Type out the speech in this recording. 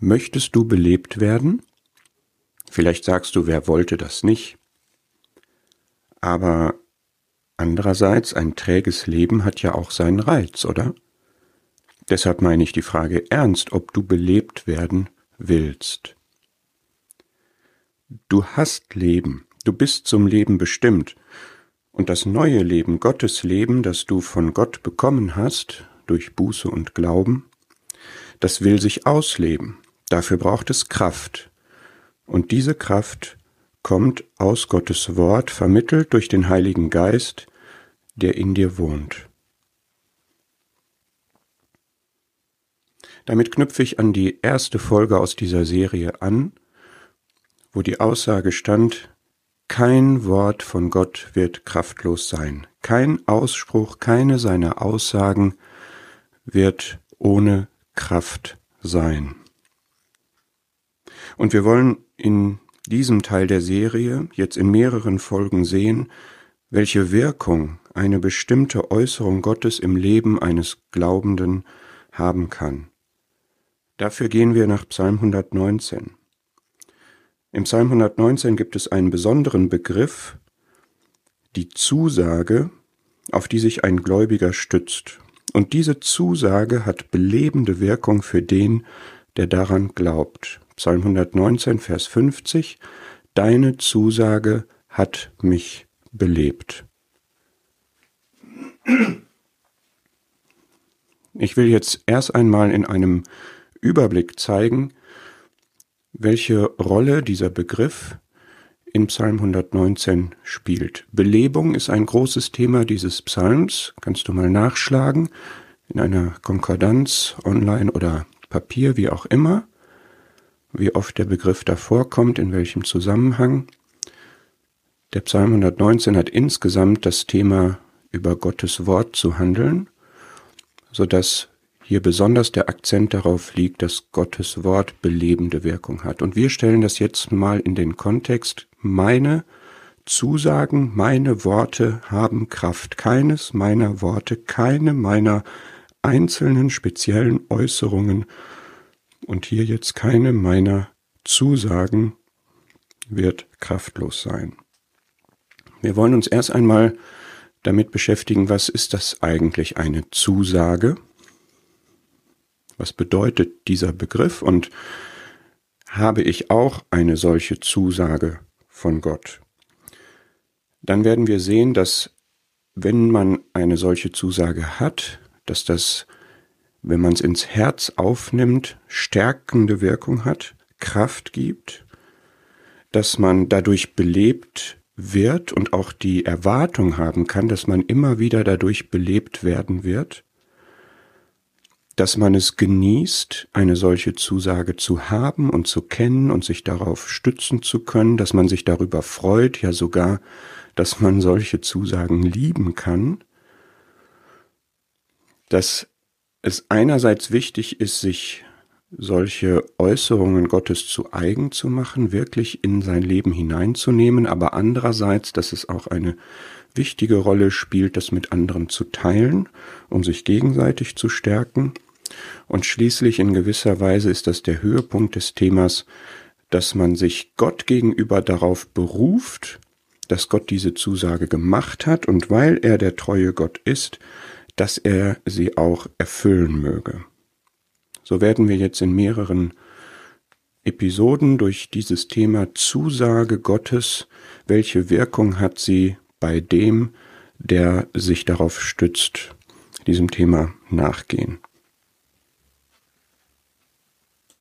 Möchtest du belebt werden? Vielleicht sagst du, wer wollte das nicht? Aber andererseits, ein träges Leben hat ja auch seinen Reiz, oder? Deshalb meine ich die Frage ernst, ob du belebt werden willst. Du hast Leben, du bist zum Leben bestimmt, und das neue Leben, Gottes Leben, das du von Gott bekommen hast, durch Buße und Glauben, das will sich ausleben. Dafür braucht es Kraft. Und diese Kraft kommt aus Gottes Wort, vermittelt durch den Heiligen Geist, der in dir wohnt. Damit knüpfe ich an die erste Folge aus dieser Serie an, wo die Aussage stand, kein Wort von Gott wird kraftlos sein, kein Ausspruch, keine seiner Aussagen wird ohne Kraft sein. Und wir wollen in diesem Teil der Serie jetzt in mehreren Folgen sehen, welche Wirkung eine bestimmte Äußerung Gottes im Leben eines Glaubenden haben kann. Dafür gehen wir nach Psalm 119. Im Psalm 119 gibt es einen besonderen Begriff, die Zusage, auf die sich ein Gläubiger stützt. Und diese Zusage hat belebende Wirkung für den, der daran glaubt. Psalm 119, Vers 50, Deine Zusage hat mich belebt. Ich will jetzt erst einmal in einem Überblick zeigen, welche Rolle dieser Begriff in Psalm 119 spielt. Belebung ist ein großes Thema dieses Psalms, kannst du mal nachschlagen, in einer Konkordanz, online oder Papier, wie auch immer, wie oft der Begriff davor kommt, in welchem Zusammenhang. Der Psalm 119 hat insgesamt das Thema über Gottes Wort zu handeln, so dass hier besonders der Akzent darauf liegt, dass Gottes Wort belebende Wirkung hat. Und wir stellen das jetzt mal in den Kontext, meine Zusagen, meine Worte haben Kraft. Keines meiner Worte, keine meiner einzelnen speziellen Äußerungen und hier jetzt keine meiner Zusagen wird kraftlos sein. Wir wollen uns erst einmal damit beschäftigen, was ist das eigentlich eine Zusage? Was bedeutet dieser Begriff und habe ich auch eine solche Zusage von Gott? Dann werden wir sehen, dass wenn man eine solche Zusage hat, dass das, wenn man es ins Herz aufnimmt, stärkende Wirkung hat, Kraft gibt, dass man dadurch belebt wird und auch die Erwartung haben kann, dass man immer wieder dadurch belebt werden wird dass man es genießt, eine solche Zusage zu haben und zu kennen und sich darauf stützen zu können, dass man sich darüber freut, ja sogar, dass man solche Zusagen lieben kann, dass es einerseits wichtig ist, sich solche Äußerungen Gottes zu eigen zu machen, wirklich in sein Leben hineinzunehmen, aber andererseits, dass es auch eine wichtige Rolle spielt, das mit anderen zu teilen, um sich gegenseitig zu stärken. Und schließlich in gewisser Weise ist das der Höhepunkt des Themas, dass man sich Gott gegenüber darauf beruft, dass Gott diese Zusage gemacht hat. Und weil er der treue Gott ist, dass er sie auch erfüllen möge. So werden wir jetzt in mehreren Episoden durch dieses Thema Zusage Gottes, welche Wirkung hat sie bei dem, der sich darauf stützt, diesem Thema nachgehen.